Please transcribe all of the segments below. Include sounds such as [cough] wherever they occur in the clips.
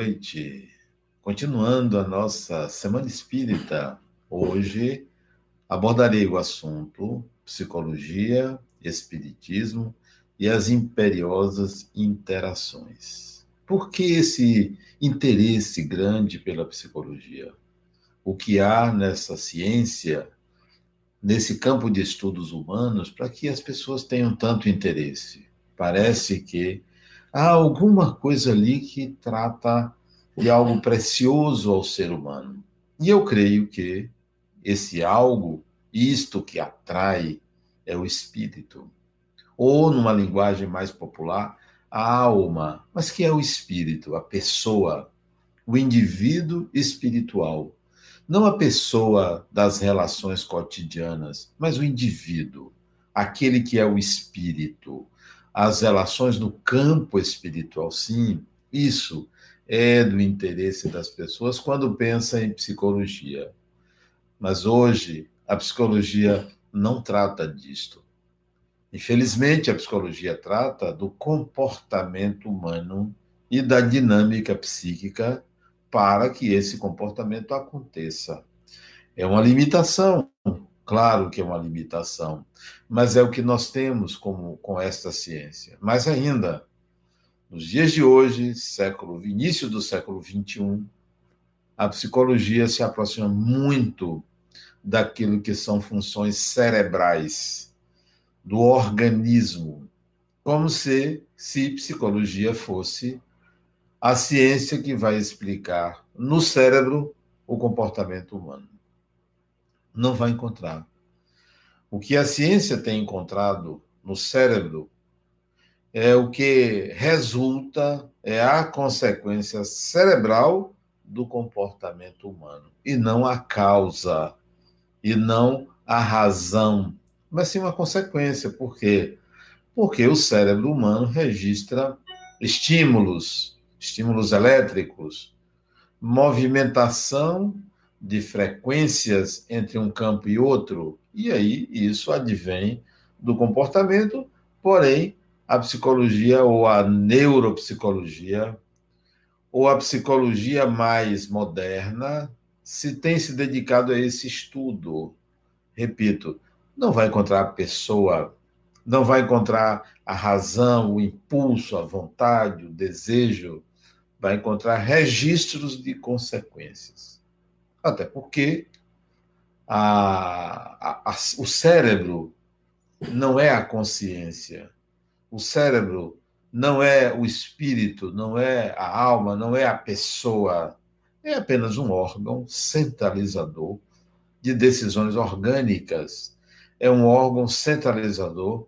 noite. Continuando a nossa Semana Espírita, hoje abordarei o assunto psicologia, espiritismo e as imperiosas interações. Por que esse interesse grande pela psicologia? O que há nessa ciência, nesse campo de estudos humanos, para que as pessoas tenham tanto interesse? Parece que há alguma coisa ali que trata de algo precioso ao ser humano. E eu creio que esse algo, isto que atrai, é o espírito. Ou, numa linguagem mais popular, a alma. Mas que é o espírito, a pessoa, o indivíduo espiritual. Não a pessoa das relações cotidianas, mas o indivíduo, aquele que é o espírito, as relações no campo espiritual. Sim, isso é do interesse das pessoas quando pensa em psicologia. Mas hoje a psicologia não trata disto. Infelizmente, a psicologia trata do comportamento humano e da dinâmica psíquica para que esse comportamento aconteça. É uma limitação, Claro que é uma limitação, mas é o que nós temos como, com esta ciência. Mais ainda, nos dias de hoje, século, início do século XXI, a psicologia se aproxima muito daquilo que são funções cerebrais do organismo, como se, se psicologia fosse a ciência que vai explicar no cérebro o comportamento humano não vai encontrar. O que a ciência tem encontrado no cérebro é o que resulta, é a consequência cerebral do comportamento humano, e não a causa, e não a razão, mas sim uma consequência. Por quê? Porque o cérebro humano registra estímulos, estímulos elétricos, movimentação de frequências entre um campo e outro, e aí isso advém do comportamento, porém a psicologia ou a neuropsicologia ou a psicologia mais moderna se tem se dedicado a esse estudo. Repito, não vai encontrar a pessoa, não vai encontrar a razão, o impulso, a vontade, o desejo, vai encontrar registros de consequências. Até porque a, a, a, o cérebro não é a consciência. O cérebro não é o espírito, não é a alma, não é a pessoa. É apenas um órgão centralizador de decisões orgânicas. É um órgão centralizador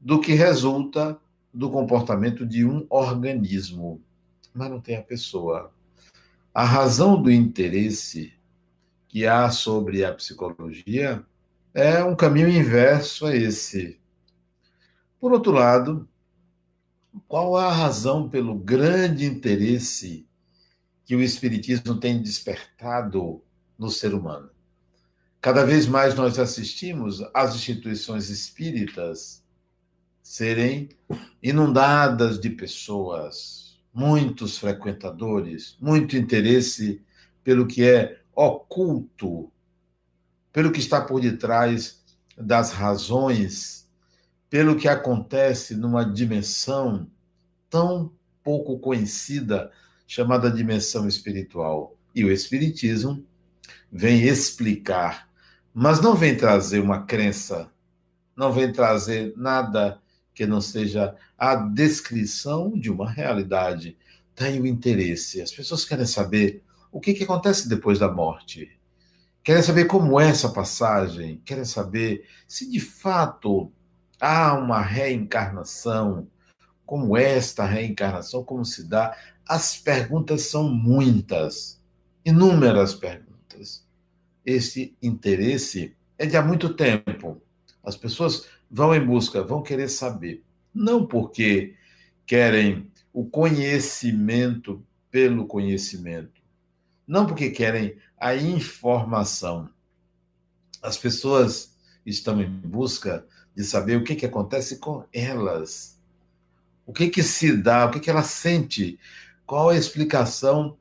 do que resulta do comportamento de um organismo, mas não tem a pessoa. A razão do interesse que há sobre a psicologia é um caminho inverso a esse. Por outro lado, qual a razão pelo grande interesse que o Espiritismo tem despertado no ser humano? Cada vez mais nós assistimos às instituições espíritas serem inundadas de pessoas, muitos frequentadores, muito interesse pelo que é oculto, pelo que está por detrás das razões, pelo que acontece numa dimensão tão pouco conhecida, chamada dimensão espiritual. E o Espiritismo vem explicar, mas não vem trazer uma crença, não vem trazer nada que não seja a descrição de uma realidade. Tem o interesse. As pessoas querem saber o que, que acontece depois da morte. Querem saber como é essa passagem, querem saber se de fato há uma reencarnação, como é esta reencarnação, como se dá. As perguntas são muitas, inúmeras perguntas. Esse interesse é de há muito tempo. As pessoas vão em busca, vão querer saber. Não porque querem o conhecimento pelo conhecimento, não porque querem a informação. As pessoas estão em busca de saber o que, que acontece com elas. O que, que se dá, o que, que ela sente Qual a explicação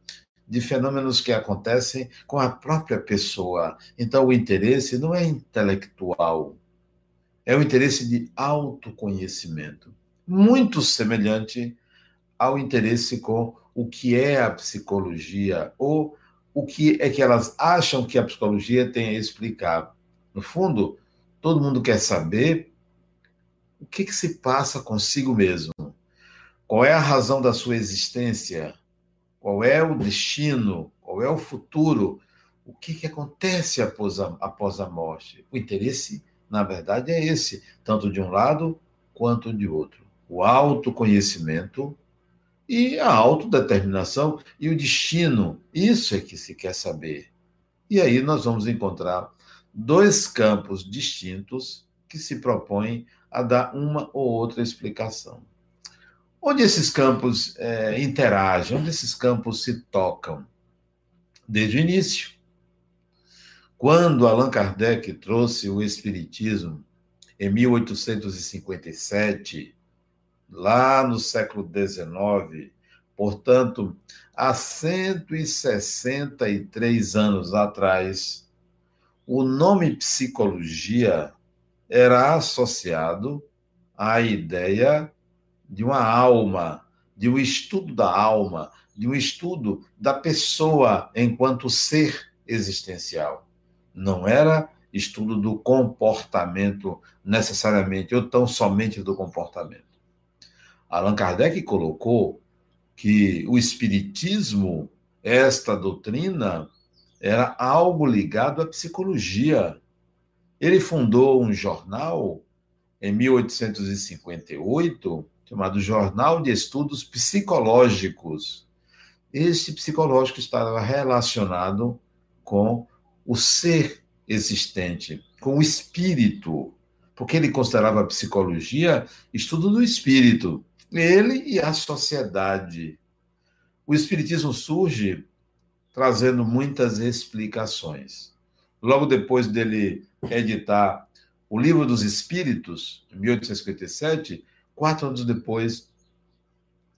de fenômenos que acontecem com a própria pessoa? Então, o interesse não é intelectual, é o interesse de autoconhecimento, muito semelhante ao interesse com o que é a psicologia ou o que é que elas acham que a psicologia tem a explicar. No fundo, todo mundo quer saber o que, que se passa consigo mesmo. Qual é a razão da sua existência? Qual é o destino? Qual é o futuro? O que, que acontece após a, após a morte? O interesse, na verdade, é esse, tanto de um lado quanto de outro. O autoconhecimento e a autodeterminação e o destino. Isso é que se quer saber. E aí nós vamos encontrar dois campos distintos que se propõem a dar uma ou outra explicação. Onde esses campos é, interagem, onde esses campos se tocam? Desde o início. Quando Allan Kardec trouxe o Espiritismo em 1857, lá no século XIX, portanto, há 163 anos atrás, o nome psicologia era associado à ideia de uma alma, de um estudo da alma, de um estudo da pessoa enquanto ser existencial. Não era estudo do comportamento necessariamente, ou tão somente do comportamento. Allan Kardec colocou que o espiritismo, esta doutrina, era algo ligado à psicologia. Ele fundou um jornal em 1858 chamado Jornal de Estudos Psicológicos. Este psicológico estava relacionado com o ser existente, com o espírito, porque ele considerava a psicologia estudo do espírito ele e a sociedade. O Espiritismo surge trazendo muitas explicações. Logo depois dele editar o Livro dos Espíritos, em 1857, quatro anos depois,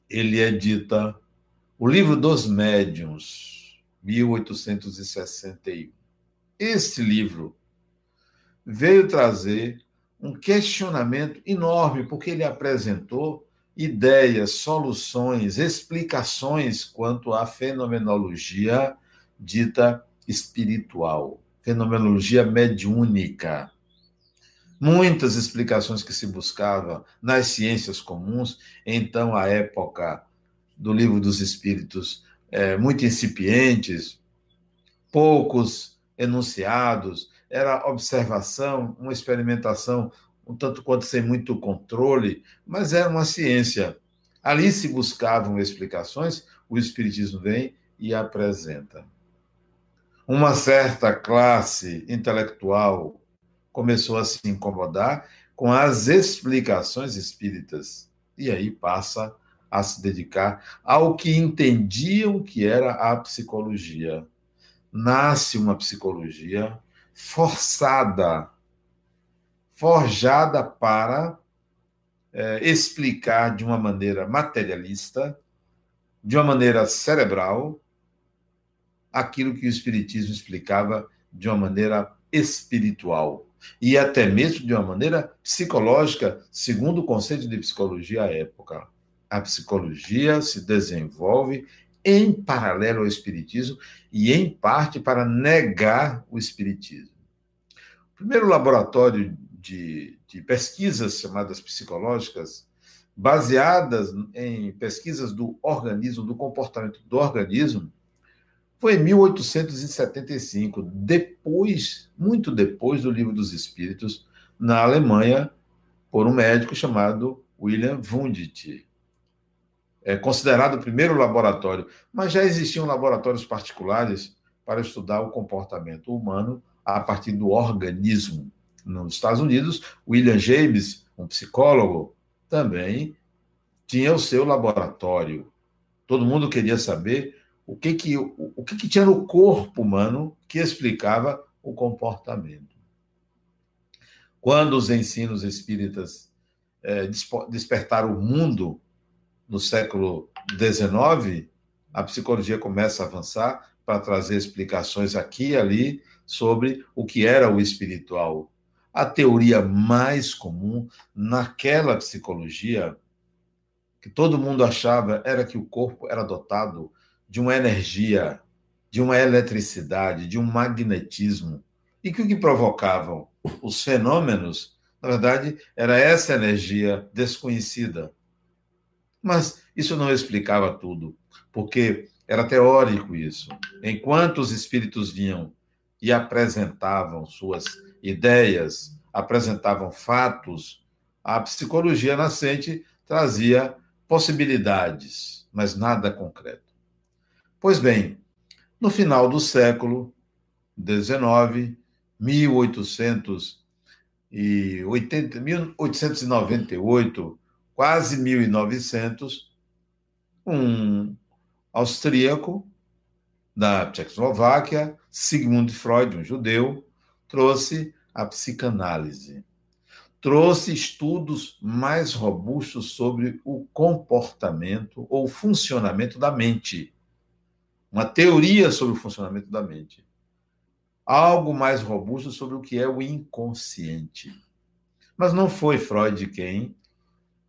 ele edita o Livro dos Médiuns, 1861. Este livro veio trazer um questionamento enorme, porque ele apresentou ideias, soluções, explicações quanto à fenomenologia dita espiritual, fenomenologia mediúnica. Muitas explicações que se buscava nas ciências comuns, então a época do livro dos Espíritos, é, muito incipientes, poucos enunciados, era observação, uma experimentação um tanto quanto sem muito controle, mas era uma ciência. Ali se buscavam explicações, o Espiritismo vem e apresenta. Uma certa classe intelectual começou a se incomodar com as explicações espíritas e aí passa a se dedicar ao que entendiam que era a psicologia. Nasce uma psicologia forçada forjada para é, explicar de uma maneira materialista, de uma maneira cerebral, aquilo que o Espiritismo explicava de uma maneira espiritual e até mesmo de uma maneira psicológica, segundo o conceito de psicologia à época. A psicologia se desenvolve em paralelo ao Espiritismo e, em parte, para negar o Espiritismo. O primeiro laboratório de, de pesquisas chamadas psicológicas, baseadas em pesquisas do organismo, do comportamento do organismo, foi em 1875, depois, muito depois do Livro dos Espíritos, na Alemanha, por um médico chamado William Wundt. É considerado o primeiro laboratório, mas já existiam laboratórios particulares para estudar o comportamento humano a partir do organismo nos Estados Unidos, William James, um psicólogo, também tinha o seu laboratório. Todo mundo queria saber o que que, o, o que, que tinha no corpo humano que explicava o comportamento. Quando os ensinos espíritas é, despertaram o mundo no século XIX, a psicologia começa a avançar para trazer explicações aqui e ali sobre o que era o espiritual. A teoria mais comum naquela psicologia que todo mundo achava era que o corpo era dotado de uma energia, de uma eletricidade, de um magnetismo, e que o que provocavam os fenômenos, na verdade, era essa energia desconhecida. Mas isso não explicava tudo, porque era teórico isso. Enquanto os espíritos vinham e apresentavam suas ideias, apresentavam fatos, a psicologia nascente trazia possibilidades, mas nada concreto. Pois bem, no final do século XIX, 1880, 1898, quase 1900, um austríaco da Tchecoslováquia, Sigmund Freud, um judeu, trouxe a psicanálise trouxe estudos mais robustos sobre o comportamento ou funcionamento da mente. Uma teoria sobre o funcionamento da mente. Algo mais robusto sobre o que é o inconsciente. Mas não foi Freud quem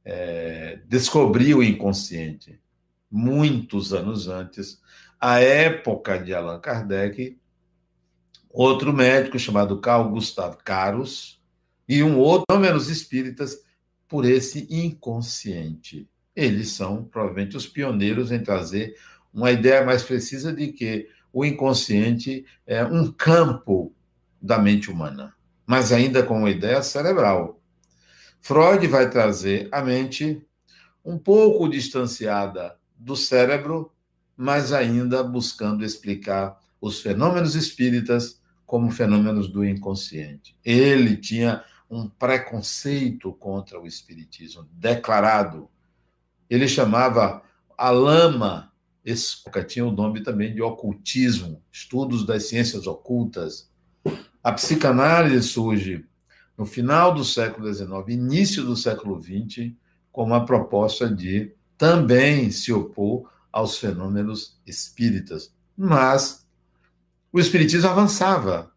é, descobriu o inconsciente. Muitos anos antes, a época de Allan Kardec, outro médico chamado Carl Gustav Caros, e um outro, não menos espíritas, por esse inconsciente. Eles são provavelmente os pioneiros em trazer uma ideia mais precisa de que o inconsciente é um campo da mente humana, mas ainda com uma ideia cerebral. Freud vai trazer a mente um pouco distanciada do cérebro, mas ainda buscando explicar os fenômenos espíritas como fenômenos do inconsciente. Ele tinha um preconceito contra o espiritismo declarado. Ele chamava a lama, esse tinha o nome também de ocultismo, estudos das ciências ocultas. A psicanálise surge no final do século XIX, início do século XX, com uma proposta de também se opor aos fenômenos espíritas. Mas o espiritismo avançava,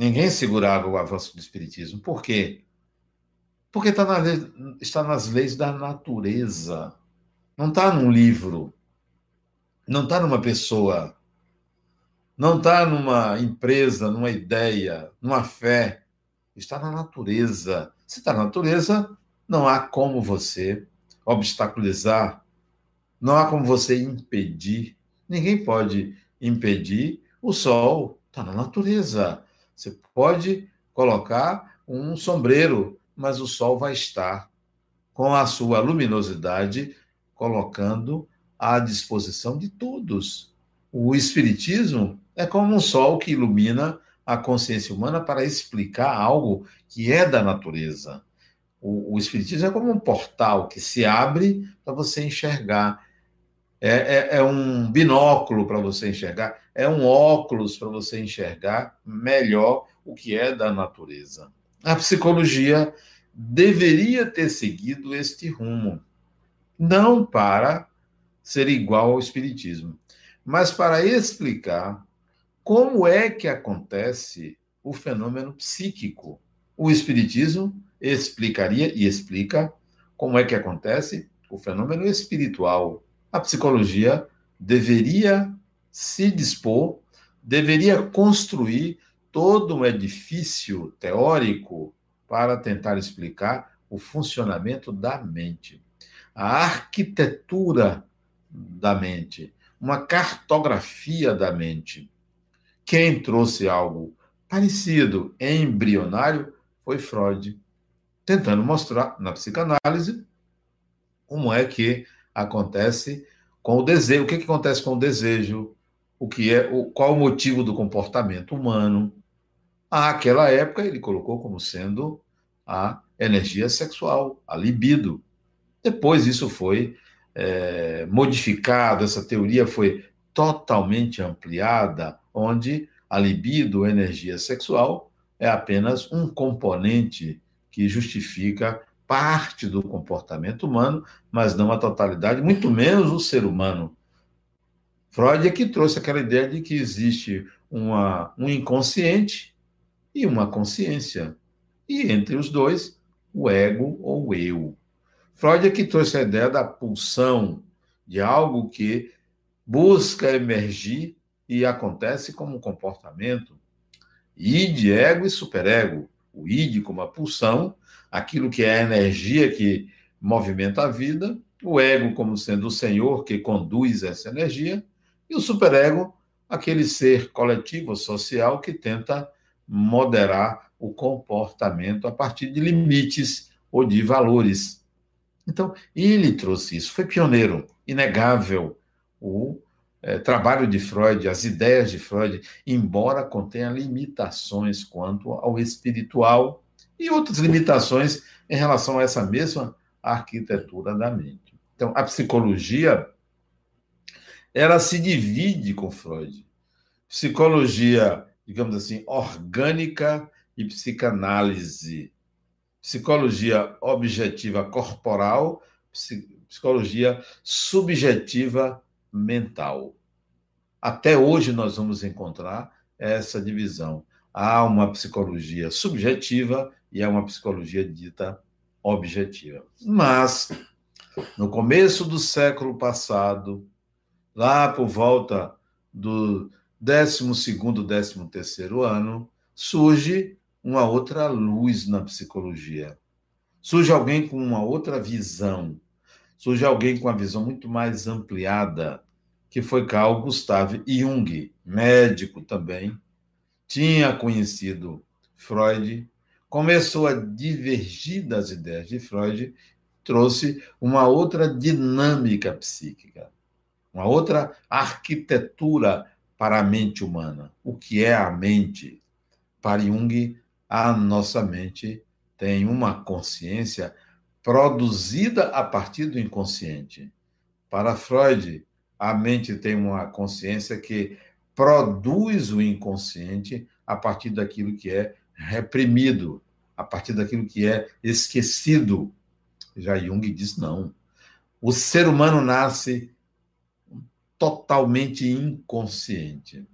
Ninguém segurava o avanço do Espiritismo. Por quê? Porque está, na lei, está nas leis da natureza. Não está num livro. Não está numa pessoa. Não está numa empresa, numa ideia, numa fé. Está na natureza. Se está na natureza, não há como você obstaculizar, não há como você impedir. Ninguém pode impedir o sol. Está na natureza. Você pode colocar um sombreiro, mas o sol vai estar com a sua luminosidade colocando à disposição de todos. O espiritismo é como um sol que ilumina a consciência humana para explicar algo que é da natureza. O, o espiritismo é como um portal que se abre para você enxergar. É, é, é um binóculo para você enxergar é um óculos para você enxergar melhor o que é da natureza. A psicologia deveria ter seguido este rumo, não para ser igual ao espiritismo, mas para explicar como é que acontece o fenômeno psíquico. O espiritismo explicaria e explica como é que acontece o fenômeno espiritual. A psicologia deveria se dispor, deveria construir todo um edifício teórico para tentar explicar o funcionamento da mente, a arquitetura da mente, uma cartografia da mente. Quem trouxe algo parecido, embrionário, foi Freud, tentando mostrar na psicanálise como é que acontece com o desejo, o que, que acontece com o desejo, o que é, o, qual o motivo do comportamento humano. Àquela época, ele colocou como sendo a energia sexual, a libido. Depois isso foi é, modificado, essa teoria foi totalmente ampliada, onde a libido, a energia sexual, é apenas um componente que justifica parte do comportamento humano, mas não a totalidade, muito menos o ser humano. Freud é que trouxe aquela ideia de que existe uma, um inconsciente e uma consciência. E entre os dois, o ego ou eu. Freud é que trouxe a ideia da pulsão, de algo que busca emergir e acontece como um comportamento. Id, ego e superego. O id como a pulsão, aquilo que é a energia que movimenta a vida, o ego como sendo o senhor que conduz essa energia, e o superego, aquele ser coletivo, social, que tenta moderar o comportamento a partir de limites ou de valores. Então, ele trouxe isso, foi pioneiro, inegável. O é, trabalho de Freud, as ideias de Freud, embora contenha limitações quanto ao espiritual e outras limitações em relação a essa mesma arquitetura da mente. Então, a psicologia ela se divide com Freud. Psicologia, digamos assim, orgânica e psicanálise. Psicologia objetiva corporal, psicologia subjetiva mental. Até hoje nós vamos encontrar essa divisão. Há uma psicologia subjetiva e há uma psicologia dita objetiva. Mas, no começo do século passado, lá por volta do 12 º 13 ano, surge uma outra luz na psicologia. Surge alguém com uma outra visão surge alguém com uma visão muito mais ampliada, que foi Carl Gustav Jung, médico também, tinha conhecido Freud, começou a divergir das ideias de Freud, trouxe uma outra dinâmica psíquica, uma outra arquitetura para a mente humana. O que é a mente? Para Jung, a nossa mente tem uma consciência produzida a partir do inconsciente. Para Freud, a mente tem uma consciência que produz o inconsciente a partir daquilo que é reprimido, a partir daquilo que é esquecido. Já Jung diz não. O ser humano nasce totalmente inconsciente.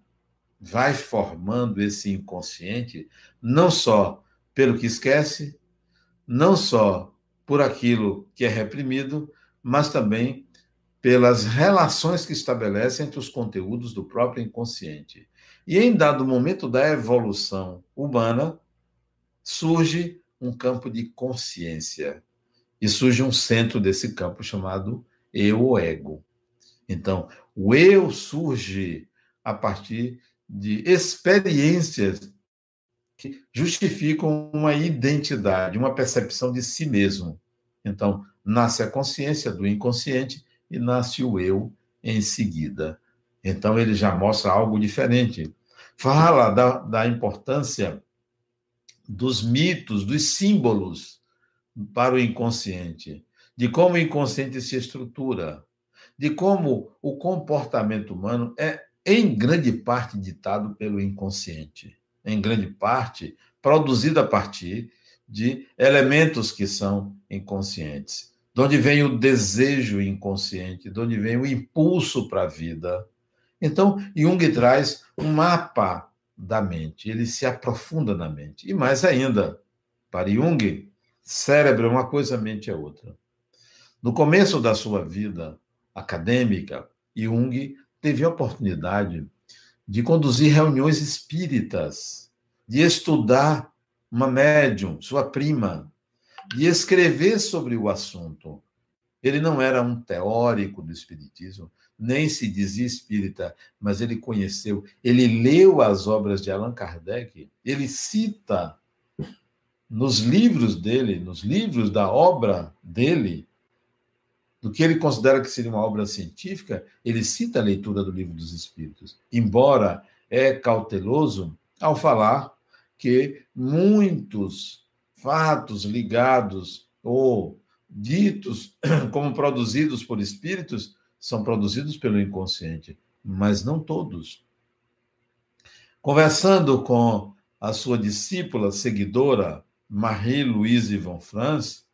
Vai formando esse inconsciente não só pelo que esquece, não só por aquilo que é reprimido, mas também pelas relações que estabelece entre os conteúdos do próprio inconsciente. E em dado momento da evolução humana, surge um campo de consciência. E surge um centro desse campo chamado eu ou ego. Então, o eu surge a partir de experiências que justificam uma identidade, uma percepção de si mesmo. Então, nasce a consciência do inconsciente e nasce o eu em seguida. Então, ele já mostra algo diferente. Fala da, da importância dos mitos, dos símbolos para o inconsciente, de como o inconsciente se estrutura, de como o comportamento humano é, em grande parte, ditado pelo inconsciente em grande parte, produzida a partir de elementos que são inconscientes. De onde vem o desejo inconsciente, de onde vem o impulso para a vida. Então, Jung traz um mapa da mente, ele se aprofunda na mente. E mais ainda, para Jung, cérebro é uma coisa, mente é outra. No começo da sua vida acadêmica, Jung teve a oportunidade de conduzir reuniões espíritas, de estudar uma médium, sua prima, de escrever sobre o assunto. Ele não era um teórico do espiritismo, nem se dizia espírita, mas ele conheceu, ele leu as obras de Allan Kardec, ele cita nos livros dele, nos livros da obra dele, do que ele considera que seria uma obra científica, ele cita a leitura do livro dos Espíritos, embora é cauteloso ao falar que muitos fatos ligados ou ditos [clears throat] como produzidos por espíritos são produzidos pelo inconsciente, mas não todos. Conversando com a sua discípula, seguidora, Marie-Louise von Franz,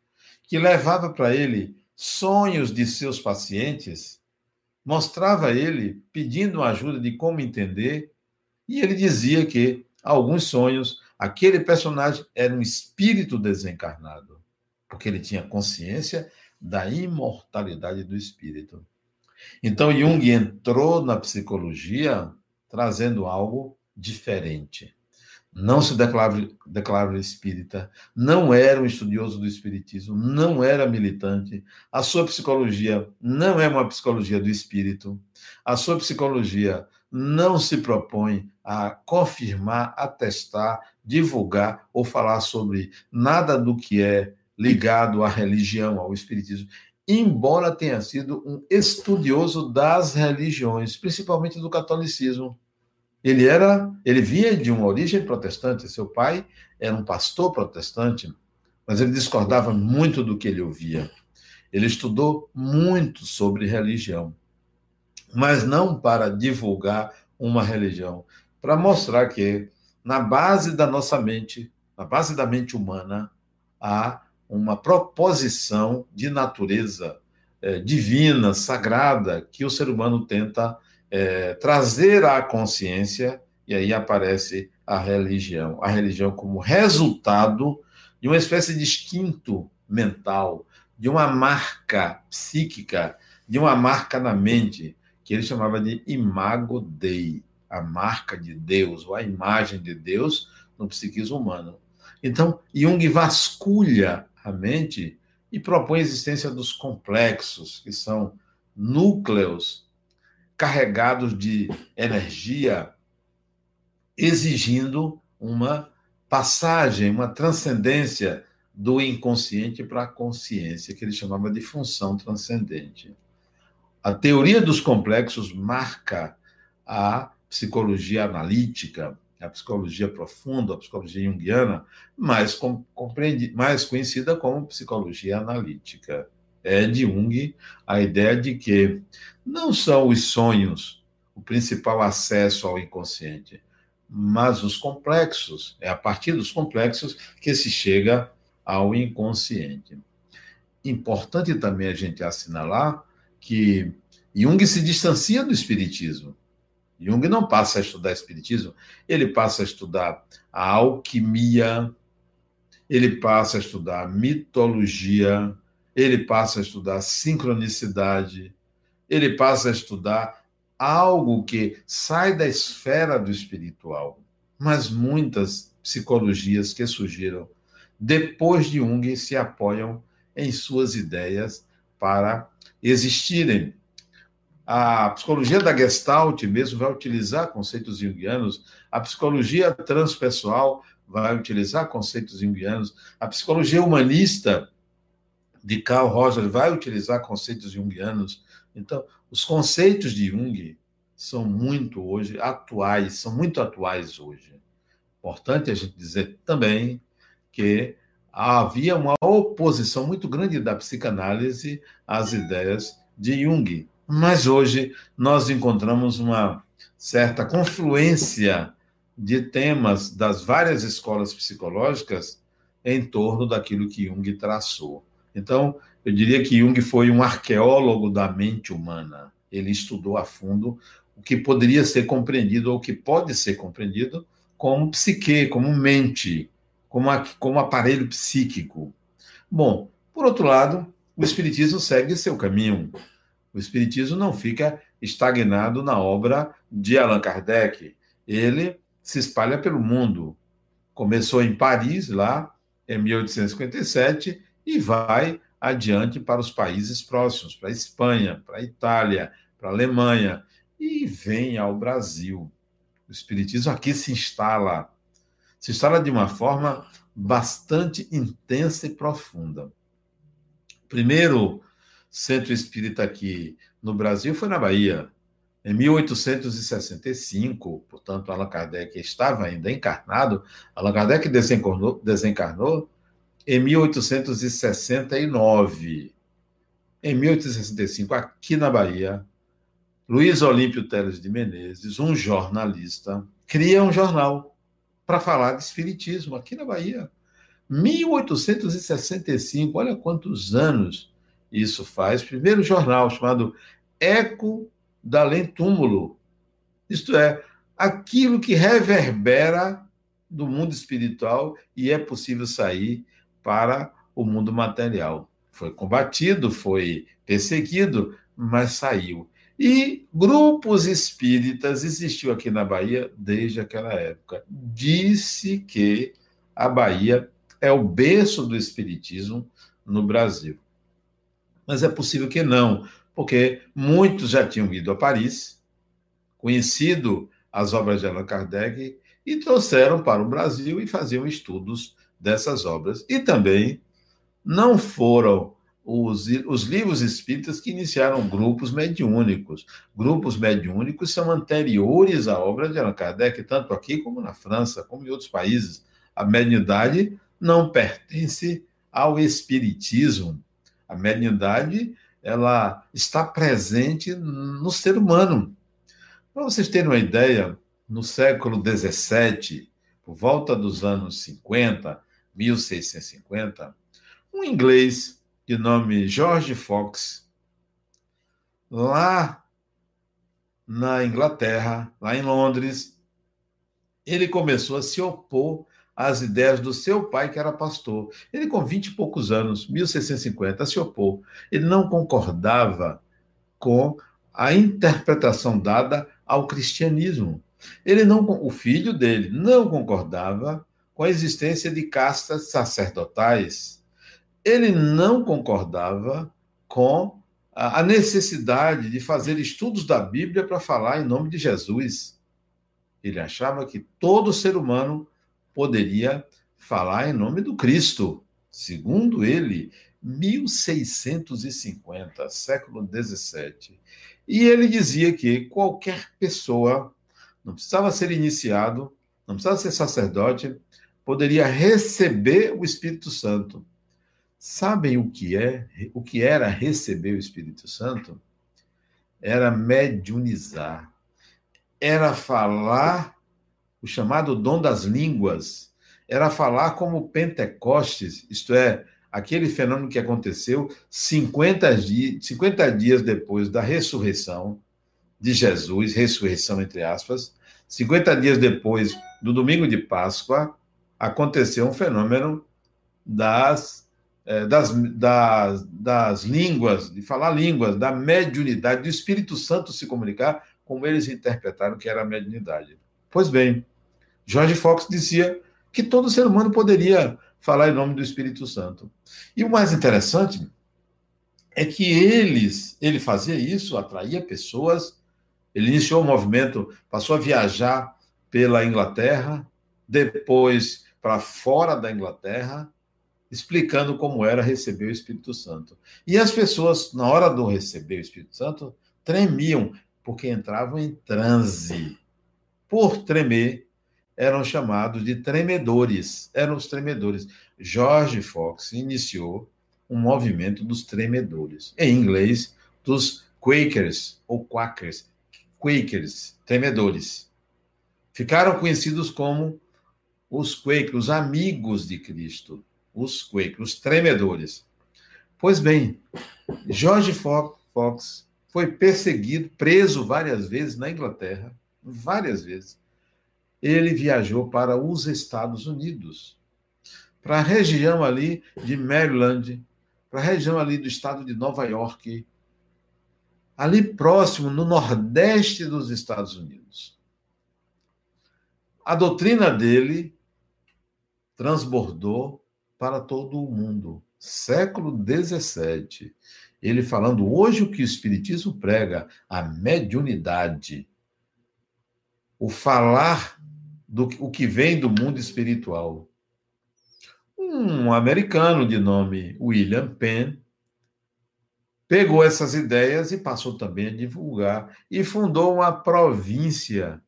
que levava para ele sonhos de seus pacientes, mostrava ele pedindo ajuda de como entender, e ele dizia que alguns sonhos, aquele personagem era um espírito desencarnado, porque ele tinha consciência da imortalidade do espírito. Então Jung entrou na psicologia trazendo algo diferente não se declarava, declarava espírita, não era um estudioso do espiritismo, não era militante. A sua psicologia não é uma psicologia do espírito. A sua psicologia não se propõe a confirmar, atestar, divulgar ou falar sobre nada do que é ligado à religião, ao espiritismo, embora tenha sido um estudioso das religiões, principalmente do catolicismo. Ele era, ele vinha de uma origem protestante, seu pai era um pastor protestante, mas ele discordava muito do que ele ouvia. Ele estudou muito sobre religião, mas não para divulgar uma religião, para mostrar que na base da nossa mente, na base da mente humana, há uma proposição de natureza é, divina, sagrada, que o ser humano tenta é, trazer à consciência, e aí aparece a religião. A religião como resultado de uma espécie de instinto mental, de uma marca psíquica, de uma marca na mente, que ele chamava de imago Dei, a marca de Deus, ou a imagem de Deus no psiquismo humano. Então, Jung vasculha a mente e propõe a existência dos complexos, que são núcleos carregados de energia, exigindo uma passagem, uma transcendência do inconsciente para a consciência, que ele chamava de função transcendente. A teoria dos complexos marca a psicologia analítica, a psicologia profunda, a psicologia junguiana, mais, compreende, mais conhecida como psicologia analítica é de Jung a ideia de que não são os sonhos o principal acesso ao inconsciente, mas os complexos. É a partir dos complexos que se chega ao inconsciente. Importante também a gente assinalar que Jung se distancia do espiritismo. Jung não passa a estudar espiritismo, ele passa a estudar a alquimia, ele passa a estudar mitologia, ele passa a estudar sincronicidade, ele passa a estudar algo que sai da esfera do espiritual. Mas muitas psicologias que surgiram depois de Jung se apoiam em suas ideias para existirem. A psicologia da Gestalt mesmo vai utilizar conceitos junguianos, a psicologia transpessoal vai utilizar conceitos junguianos, a psicologia humanista de Carl Roger vai utilizar conceitos junguianos. Então, os conceitos de Jung são muito hoje atuais, são muito atuais hoje. Importante a gente dizer também que havia uma oposição muito grande da psicanálise às ideias de Jung. Mas hoje nós encontramos uma certa confluência de temas das várias escolas psicológicas em torno daquilo que Jung traçou. Então, eu diria que Jung foi um arqueólogo da mente humana. Ele estudou a fundo o que poderia ser compreendido ou o que pode ser compreendido como psique, como mente, como, como aparelho psíquico. Bom, por outro lado, o Espiritismo segue seu caminho. O Espiritismo não fica estagnado na obra de Allan Kardec. Ele se espalha pelo mundo. Começou em Paris, lá, em 1857, e vai adiante para os países próximos, para a Espanha, para a Itália, para a Alemanha, e vem ao Brasil. O Espiritismo aqui se instala, se instala de uma forma bastante intensa e profunda. Primeiro centro espírita aqui no Brasil foi na Bahia, em 1865, portanto, Allan Kardec estava ainda encarnado. Allan Kardec desencarnou, desencarnou em 1869. Em 1865, aqui na Bahia, Luiz Olímpio Teles de Menezes, um jornalista, cria um jornal para falar de espiritismo aqui na Bahia. 1865, olha quantos anos isso faz. Primeiro jornal chamado Eco da além-túmulo. Isto é, aquilo que reverbera do mundo espiritual e é possível sair para o mundo material. Foi combatido, foi perseguido, mas saiu. E grupos espíritas existiu aqui na Bahia desde aquela época. Disse que a Bahia é o berço do espiritismo no Brasil. Mas é possível que não, porque muitos já tinham ido a Paris, conhecido as obras de Allan Kardec e trouxeram para o Brasil e faziam estudos dessas obras. E também não foram os, os livros espíritas que iniciaram grupos mediúnicos. Grupos mediúnicos são anteriores à obra de Allan Kardec, tanto aqui como na França, como em outros países. A mediunidade não pertence ao espiritismo. A mediunidade ela está presente no ser humano. Para vocês terem uma ideia, no século XVII, por volta dos anos 50, 1650, um inglês de nome George Fox, lá na Inglaterra, lá em Londres, ele começou a se opor às ideias do seu pai, que era pastor. Ele, com 20 e poucos anos, 1650, se opôs. Ele não concordava com a interpretação dada ao cristianismo. Ele não, o filho dele não concordava com a existência de castas sacerdotais ele não concordava com a necessidade de fazer estudos da Bíblia para falar em nome de Jesus. Ele achava que todo ser humano poderia falar em nome do Cristo. Segundo ele, 1650, século 17. E ele dizia que qualquer pessoa não precisava ser iniciado, não precisava ser sacerdote, poderia receber o Espírito Santo. Sabem o que é, o que era receber o Espírito Santo? Era mediunizar. Era falar o chamado dom das línguas. Era falar como Pentecostes, isto é, aquele fenômeno que aconteceu 50 dias, 50 dias depois da ressurreição de Jesus, ressurreição entre aspas, 50 dias depois do domingo de Páscoa, aconteceu um fenômeno das é, das, das, das línguas, de falar línguas, da mediunidade, do Espírito Santo se comunicar, como eles interpretaram que era a mediunidade. Pois bem, Jorge Fox dizia que todo ser humano poderia falar em nome do Espírito Santo. E o mais interessante é que eles, ele fazia isso, atraía pessoas, ele iniciou o movimento, passou a viajar pela Inglaterra, depois para fora da Inglaterra, explicando como era receber o Espírito Santo. E as pessoas, na hora do receber o Espírito Santo, tremiam, porque entravam em transe. Por tremer, eram chamados de tremedores. Eram os tremedores. George Fox iniciou um movimento dos tremedores. Em inglês, dos Quakers ou Quakers. Quakers, tremedores. Ficaram conhecidos como os Quakers, os amigos de Cristo os Quakers, os tremedores. Pois bem, George Fox foi perseguido, preso várias vezes na Inglaterra, várias vezes. Ele viajou para os Estados Unidos, para a região ali de Maryland, para a região ali do estado de Nova York, ali próximo, no nordeste dos Estados Unidos. A doutrina dele transbordou para todo o mundo. Século XVII. Ele falando hoje o que o Espiritismo prega, a mediunidade. O falar do o que vem do mundo espiritual. Um americano de nome William Penn pegou essas ideias e passou também a divulgar e fundou uma província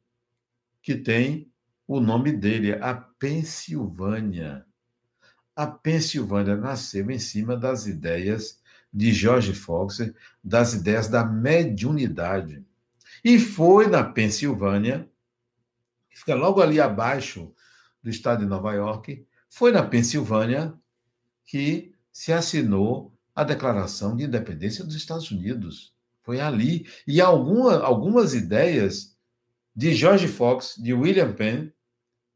que tem o nome dele, a Pensilvânia a Pensilvânia nasceu em cima das ideias de George Fox, das ideias da mediunidade. E foi na Pensilvânia, que fica logo ali abaixo do estado de Nova York, foi na Pensilvânia que se assinou a Declaração de Independência dos Estados Unidos. Foi ali. E alguma, algumas ideias de George Fox, de William Penn,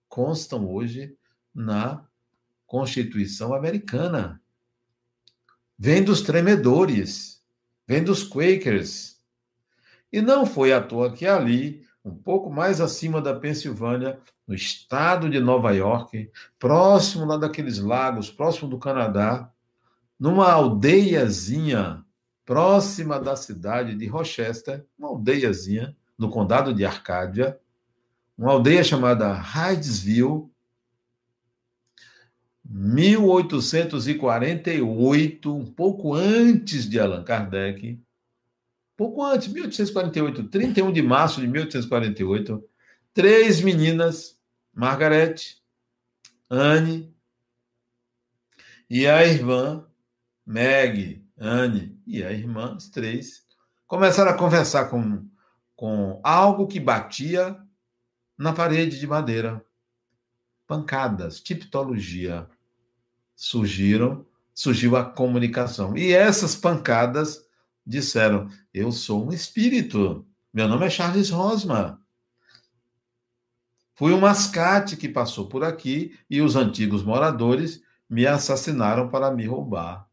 constam hoje na Constituição Americana. Vem dos tremedores, vem dos Quakers. E não foi à toa que ali, um pouco mais acima da Pensilvânia, no estado de Nova York, próximo lá daqueles lagos, próximo do Canadá, numa aldeiazinha próxima da cidade de Rochester, uma aldeiazinha no condado de Arcádia, uma aldeia chamada Hydesville, 1848, um pouco antes de Allan Kardec, pouco antes, 1848, 31 de março de 1848, três meninas, Margaret, Anne e a irmã Meg, Anne e a irmã, os três, começaram a conversar com, com algo que batia na parede de madeira. Pancadas, tipologia. Surgiram, surgiu a comunicação. E essas pancadas disseram: Eu sou um espírito. Meu nome é Charles Rosma. Fui um mascate que passou por aqui e os antigos moradores me assassinaram para me roubar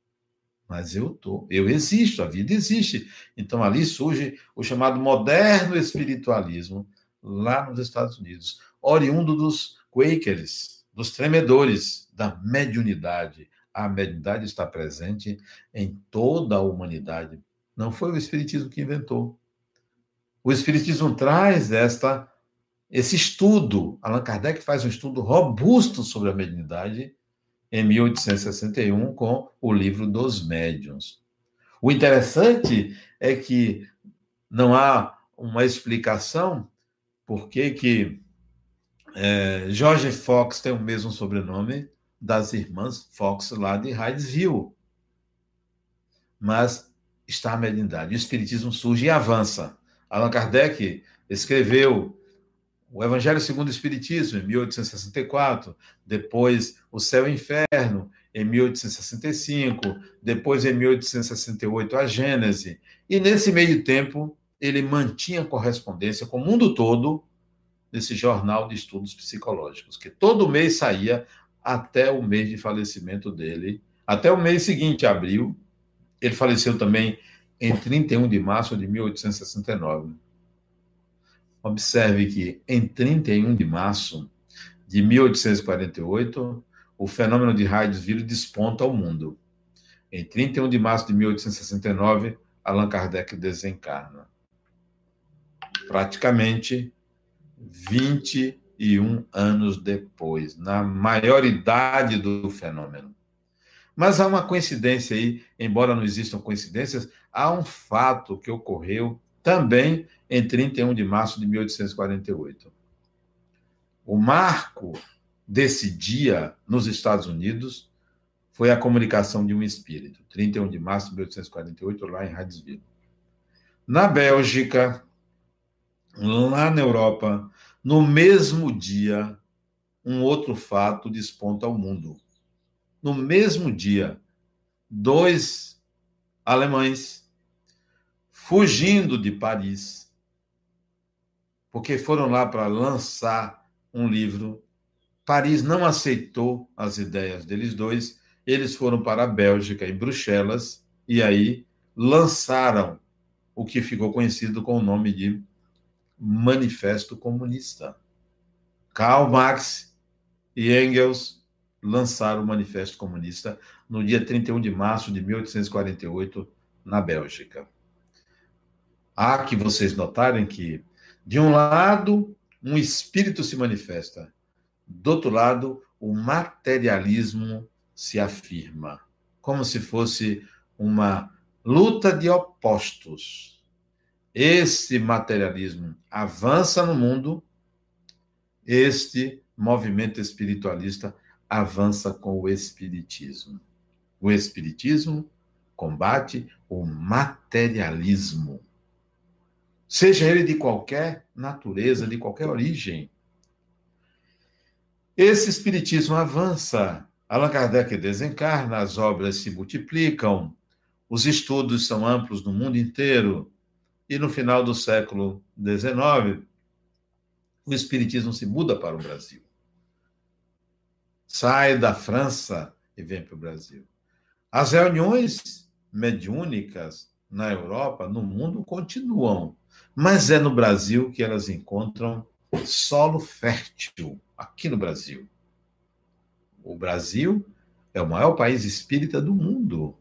mas eu tô, eu existo, a vida existe. Então ali surge o chamado moderno espiritualismo lá nos Estados Unidos, oriundo dos Quakers, dos tremedores da mediunidade. A mediunidade está presente em toda a humanidade. Não foi o espiritismo que inventou. O espiritismo traz esta esse estudo. Allan Kardec faz um estudo robusto sobre a mediunidade em 1861 com o livro dos médiuns. O interessante é que não há uma explicação por que, que é, George Fox tem o mesmo sobrenome das irmãs Fox lá de Hydesville. Mas está a mediunidade. O espiritismo surge e avança. Allan Kardec escreveu o Evangelho segundo o Espiritismo, em 1864, depois O Céu e o Inferno, em 1865, depois em 1868 a Gênese. E nesse meio tempo, ele mantinha correspondência com o mundo todo nesse jornal de estudos psicológicos, que todo mês saía até o mês de falecimento dele, até o mês seguinte, abril. Ele faleceu também em 31 de março de 1869. Observe que em 31 de março de 1848, o fenômeno de Hydesville desponta ao mundo. Em 31 de março de 1869, Allan Kardec desencarna. Praticamente 21 anos depois, na maioridade do fenômeno. Mas há uma coincidência aí, embora não existam coincidências, há um fato que ocorreu também em 31 de março de 1848. O marco desse dia nos Estados Unidos foi a comunicação de um espírito, 31 de março de 1848, lá em Hydesville. Na Bélgica, lá na Europa, no mesmo dia, um outro fato desponta ao mundo. No mesmo dia, dois alemães fugindo de Paris, porque foram lá para lançar um livro. Paris não aceitou as ideias deles dois, eles foram para a Bélgica, em Bruxelas, e aí lançaram o que ficou conhecido com o nome de Manifesto Comunista. Karl Marx e Engels lançaram o Manifesto Comunista no dia 31 de março de 1848, na Bélgica há que vocês notarem que, de um lado, um espírito se manifesta, do outro lado, o materialismo se afirma, como se fosse uma luta de opostos. Esse materialismo avança no mundo, este movimento espiritualista avança com o espiritismo. O espiritismo combate o materialismo seja ele de qualquer natureza, de qualquer origem. Esse espiritismo avança. Allan Kardec desencarna, as obras se multiplicam, os estudos são amplos no mundo inteiro. e no final do século XIX, o Espiritismo se muda para o Brasil. Sai da França e vem para o Brasil. As reuniões mediúnicas na Europa, no mundo, continuam, mas é no Brasil que elas encontram solo fértil, aqui no Brasil. O Brasil é o maior país espírita do mundo.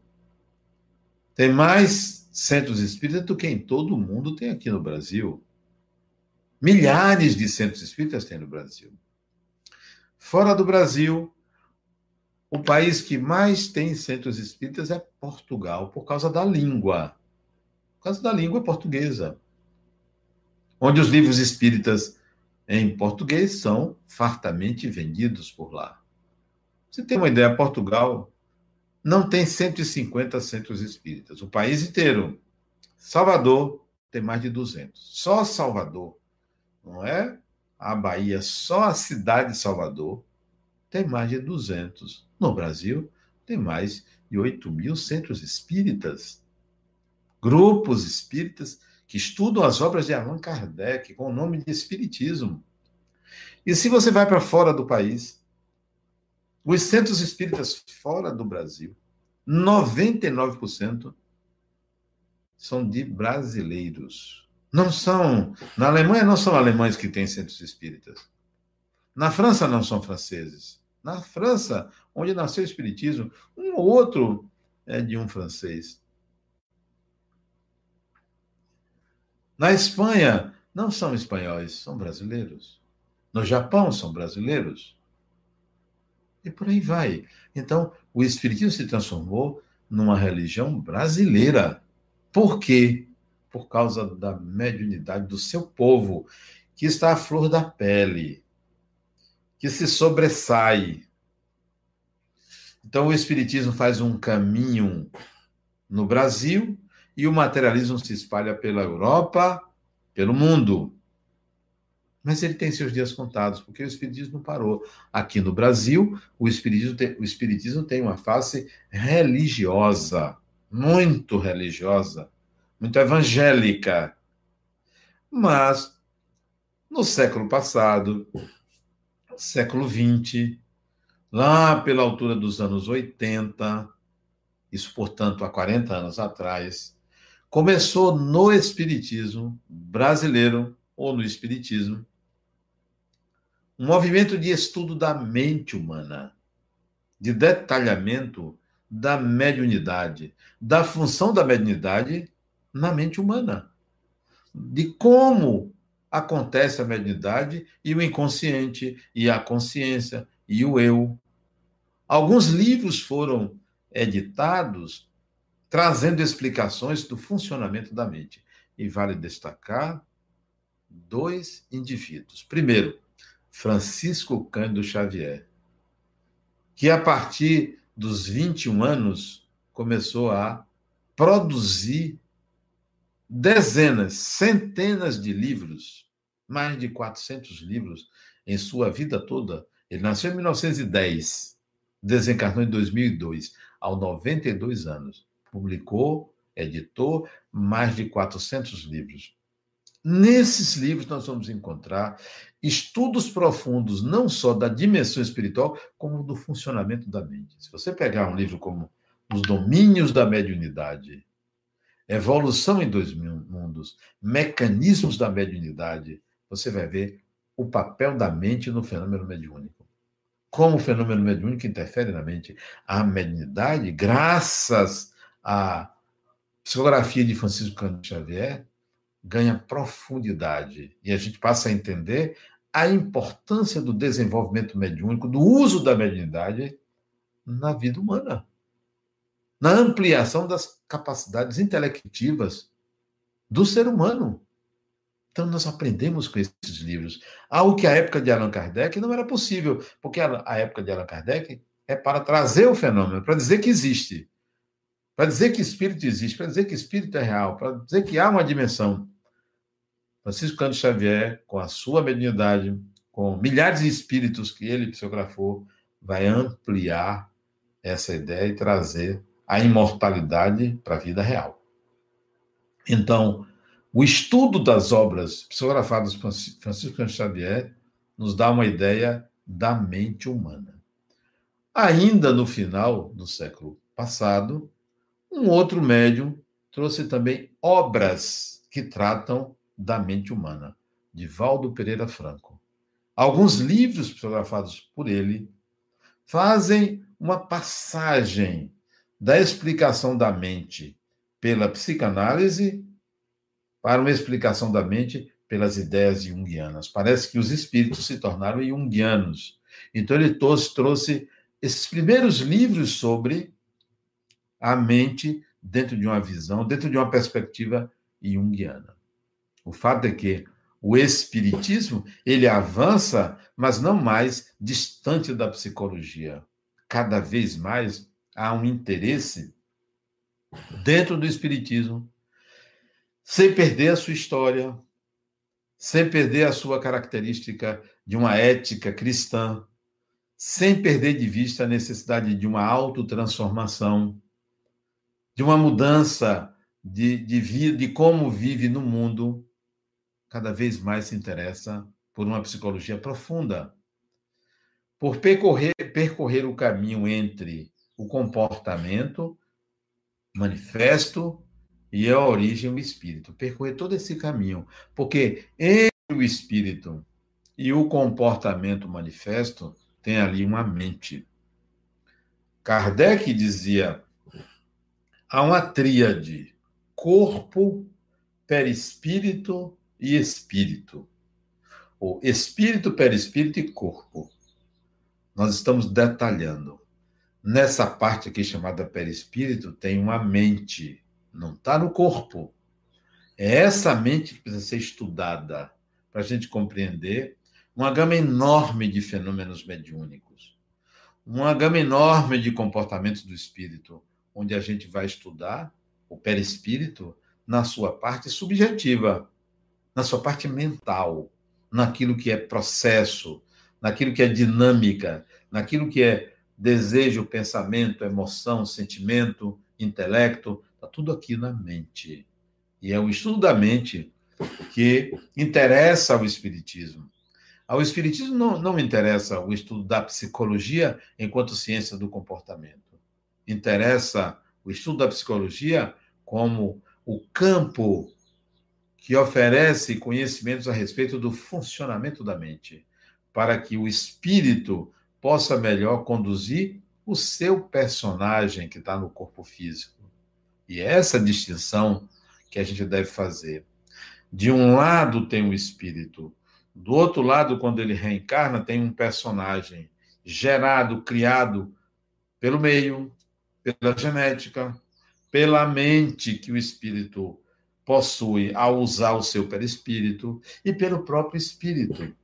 Tem mais centros espíritas do que em todo o mundo tem aqui no Brasil. Milhares de centros espíritas tem no Brasil. Fora do Brasil, o país que mais tem centros espíritas é Portugal, por causa da língua. Por causa da língua portuguesa. Onde os livros espíritas em português são fartamente vendidos por lá. Você tem uma ideia, Portugal não tem 150 centros espíritas. O país inteiro. Salvador tem mais de 200. Só Salvador, não é? A Bahia, só a cidade de Salvador tem mais de 200. No Brasil, tem mais de 8 mil centros espíritas. Grupos espíritas que estudam as obras de Allan Kardec com o nome de Espiritismo. E se você vai para fora do país, os centros espíritas fora do Brasil, 99% são de brasileiros. Não são. Na Alemanha não são alemães que têm centros espíritas. Na França não são franceses. Na França, onde nasceu o Espiritismo, um ou outro é de um francês. Na Espanha, não são espanhóis, são brasileiros. No Japão, são brasileiros. E por aí vai. Então, o Espiritismo se transformou numa religião brasileira. Por quê? Por causa da mediunidade do seu povo, que está à flor da pele que se sobressai. Então, o Espiritismo faz um caminho no Brasil e o materialismo se espalha pela Europa, pelo mundo. Mas ele tem seus dias contados, porque o Espiritismo não parou. Aqui no Brasil, o Espiritismo tem, o Espiritismo tem uma face religiosa, muito religiosa, muito evangélica. Mas, no século passado, século XX, lá pela altura dos anos 80, isso, portanto, há 40 anos atrás, começou no Espiritismo brasileiro, ou no Espiritismo, um movimento de estudo da mente humana, de detalhamento da mediunidade, da função da mediunidade na mente humana, de como acontece a mediunidade e o inconsciente, e a consciência, e o eu. Alguns livros foram editados trazendo explicações do funcionamento da mente. E vale destacar dois indivíduos. Primeiro, Francisco Cândido Xavier, que a partir dos 21 anos começou a produzir dezenas, centenas de livros, mais de 400 livros em sua vida toda. Ele nasceu em 1910, desencarnou em 2002, aos 92 anos. Publicou, editou mais de 400 livros. Nesses livros nós vamos encontrar estudos profundos não só da dimensão espiritual, como do funcionamento da mente. Se você pegar um livro como Os Domínios da Mediunidade, Evolução em Dois Mundos, Mecanismos da Mediunidade, você vai ver o papel da mente no fenômeno mediúnico. Como o fenômeno mediúnico interfere na mente. A mediunidade, graças à psicografia de Francisco Cândido Xavier, ganha profundidade. E a gente passa a entender a importância do desenvolvimento mediúnico, do uso da mediunidade na vida humana na ampliação das capacidades intelectivas do ser humano. Então, nós aprendemos com esses livros. Algo que a época de Allan Kardec não era possível, porque a época de Allan Kardec é para trazer o fenômeno, para dizer que existe, para dizer que espírito existe, para dizer que espírito é real, para dizer que há uma dimensão. Francisco Cândido Xavier, com a sua mediunidade, com milhares de espíritos que ele psicografou, vai ampliar essa ideia e trazer a imortalidade para a vida real. Então, O estudo das obras psicografadas por Francisco Xavier nos dá uma ideia da mente humana. Ainda no final do século passado, um outro médium trouxe também obras que tratam da mente humana, de Valdo Pereira Franco. Alguns livros psicografados por ele fazem uma passagem da explicação da mente pela psicanálise para uma explicação da mente pelas ideias junguianas. Parece que os espíritos se tornaram junguianos. Então, ele trouxe, esses primeiros livros sobre a mente dentro de uma visão, dentro de uma perspectiva junguiana. O fato é que o espiritismo, ele avança, mas não mais distante da psicologia. Cada vez mais há um interesse dentro do espiritismo, sem perder a sua história, sem perder a sua característica de uma ética cristã, sem perder de vista a necessidade de uma autotransformação, de uma mudança de, de, de como vive no mundo, cada vez mais se interessa por uma psicologia profunda, por percorrer, percorrer o caminho entre o comportamento manifesto e a origem o espírito. Percorrer todo esse caminho, porque entre o espírito e o comportamento manifesto tem ali uma mente. Kardec dizia há uma tríade: corpo, perispírito e espírito. Ou espírito, perispírito e corpo. Nós estamos detalhando. Nessa parte aqui chamada perispírito, tem uma mente, não está no corpo. É essa mente que precisa ser estudada para a gente compreender uma gama enorme de fenômenos mediúnicos, uma gama enorme de comportamentos do espírito, onde a gente vai estudar o perispírito na sua parte subjetiva, na sua parte mental, naquilo que é processo, naquilo que é dinâmica, naquilo que é desejo, pensamento, emoção, sentimento, intelecto, está tudo aqui na mente. E é o estudo da mente que interessa ao Espiritismo. Ao Espiritismo não, não interessa o estudo da psicologia enquanto ciência do comportamento. Interessa o estudo da psicologia como o campo que oferece conhecimentos a respeito do funcionamento da mente, para que o espírito possa melhor conduzir o seu personagem que está no corpo físico. E é essa distinção que a gente deve fazer. De um lado tem o espírito, do outro lado, quando ele reencarna, tem um personagem gerado, criado pelo meio, pela genética, pela mente que o espírito possui ao usar o seu perispírito e pelo próprio espírito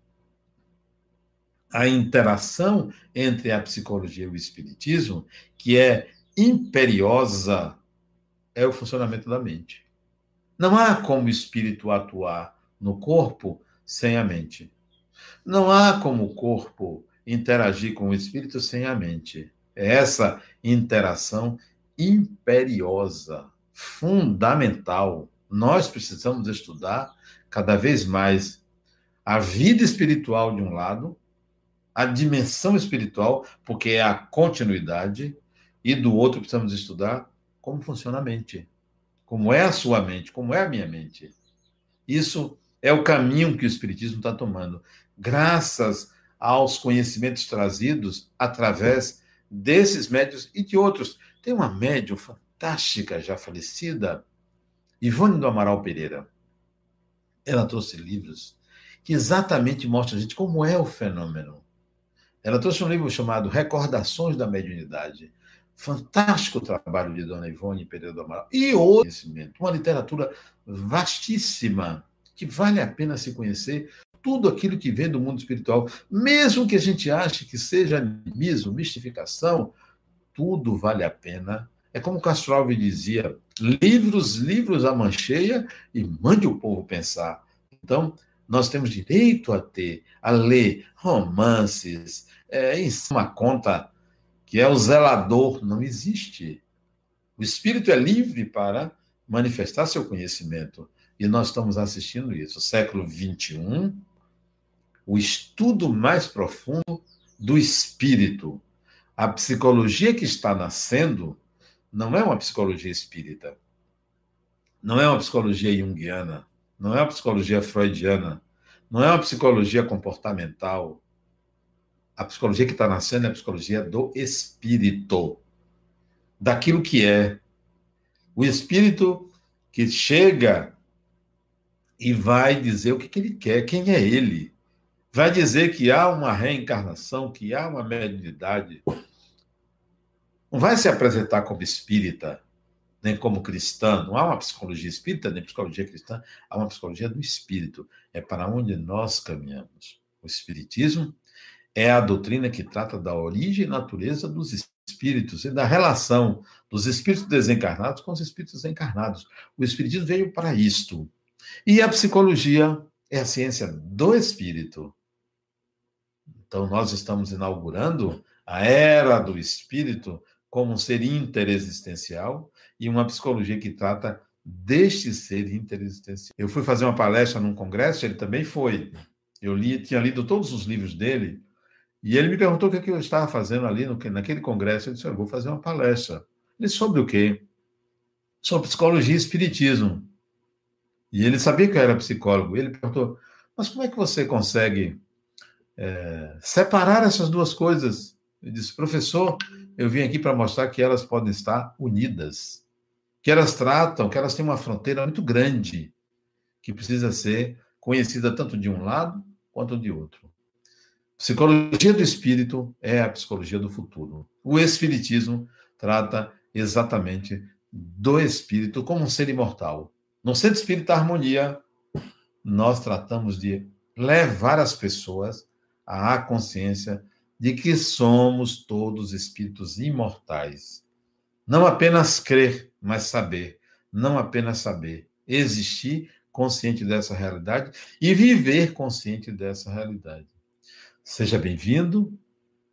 a interação entre a psicologia e o espiritismo, que é imperiosa, é o funcionamento da mente. Não há como o espírito atuar no corpo sem a mente. Não há como o corpo interagir com o espírito sem a mente. É essa interação imperiosa, fundamental. Nós precisamos estudar cada vez mais a vida espiritual de um lado a dimensão espiritual, porque é a continuidade, e do outro precisamos estudar como funciona a mente. Como é a sua mente, como é a minha mente. Isso é o caminho que o Espiritismo está tomando, graças aos conhecimentos trazidos através desses médios e de outros. Tem uma médium fantástica, já falecida, Ivone do Amaral Pereira. Ela trouxe livros que exatamente mostram a gente como é o fenômeno. Ela trouxe um livro chamado Recordações da Mediunidade. Fantástico trabalho de Dona Ivone Pereira do Amaral. E outro conhecimento, uma literatura vastíssima, que vale a pena se conhecer tudo aquilo que vem do mundo espiritual, mesmo que a gente ache que seja animismo, mistificação, tudo vale a pena. É como Castro Alves dizia: livros, livros a mancheia e mande o povo pensar. Então, nós temos direito a ter, a ler romances, é, em uma conta que é o zelador, não existe. O espírito é livre para manifestar seu conhecimento. e nós estamos assistindo isso. Século XXI, o estudo mais profundo do espírito. A psicologia que está nascendo não é uma psicologia espírita, não é uma psicologia junguiana, não é uma psicologia freudiana, não é uma psicologia comportamental. A psicologia que está nascendo é a psicologia do espírito, daquilo que é. O espírito que chega e vai dizer o que, que ele quer, quem é ele. Vai dizer que há uma reencarnação, que há uma mediunidade. Não vai se apresentar como espírita, nem como cristã. Não há uma psicologia espírita, nem psicologia cristã. Há uma psicologia do espírito. É para onde nós caminhamos. O espiritismo é a doutrina que trata da origem e natureza dos espíritos e da relação dos espíritos desencarnados com os espíritos encarnados. O espiritismo veio para isto. E a psicologia é a ciência do espírito. Então, nós estamos inaugurando a era do espírito como um ser interexistencial e uma psicologia que trata deste ser interexistencial. Eu fui fazer uma palestra num congresso, ele também foi. Eu li, tinha lido todos os livros dele, e ele me perguntou o que, é que eu estava fazendo ali no, naquele congresso. Eu disse: Eu vou fazer uma palestra. Ele Sobre o quê? Sobre psicologia e espiritismo. E ele sabia que eu era psicólogo. Ele perguntou: Mas como é que você consegue é, separar essas duas coisas? Eu disse: Professor, eu vim aqui para mostrar que elas podem estar unidas, que elas tratam, que elas têm uma fronteira muito grande, que precisa ser conhecida tanto de um lado quanto de outro. Psicologia do espírito é a psicologia do futuro. O espiritismo trata exatamente do espírito como um ser imortal. No Centro Espírita Harmonia, nós tratamos de levar as pessoas à consciência de que somos todos espíritos imortais. Não apenas crer, mas saber. Não apenas saber. Existir consciente dessa realidade e viver consciente dessa realidade. Seja bem-vindo,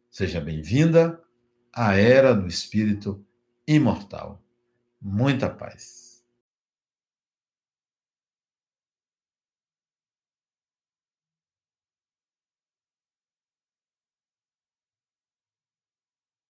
seja bem-vinda à era do espírito imortal. Muita paz.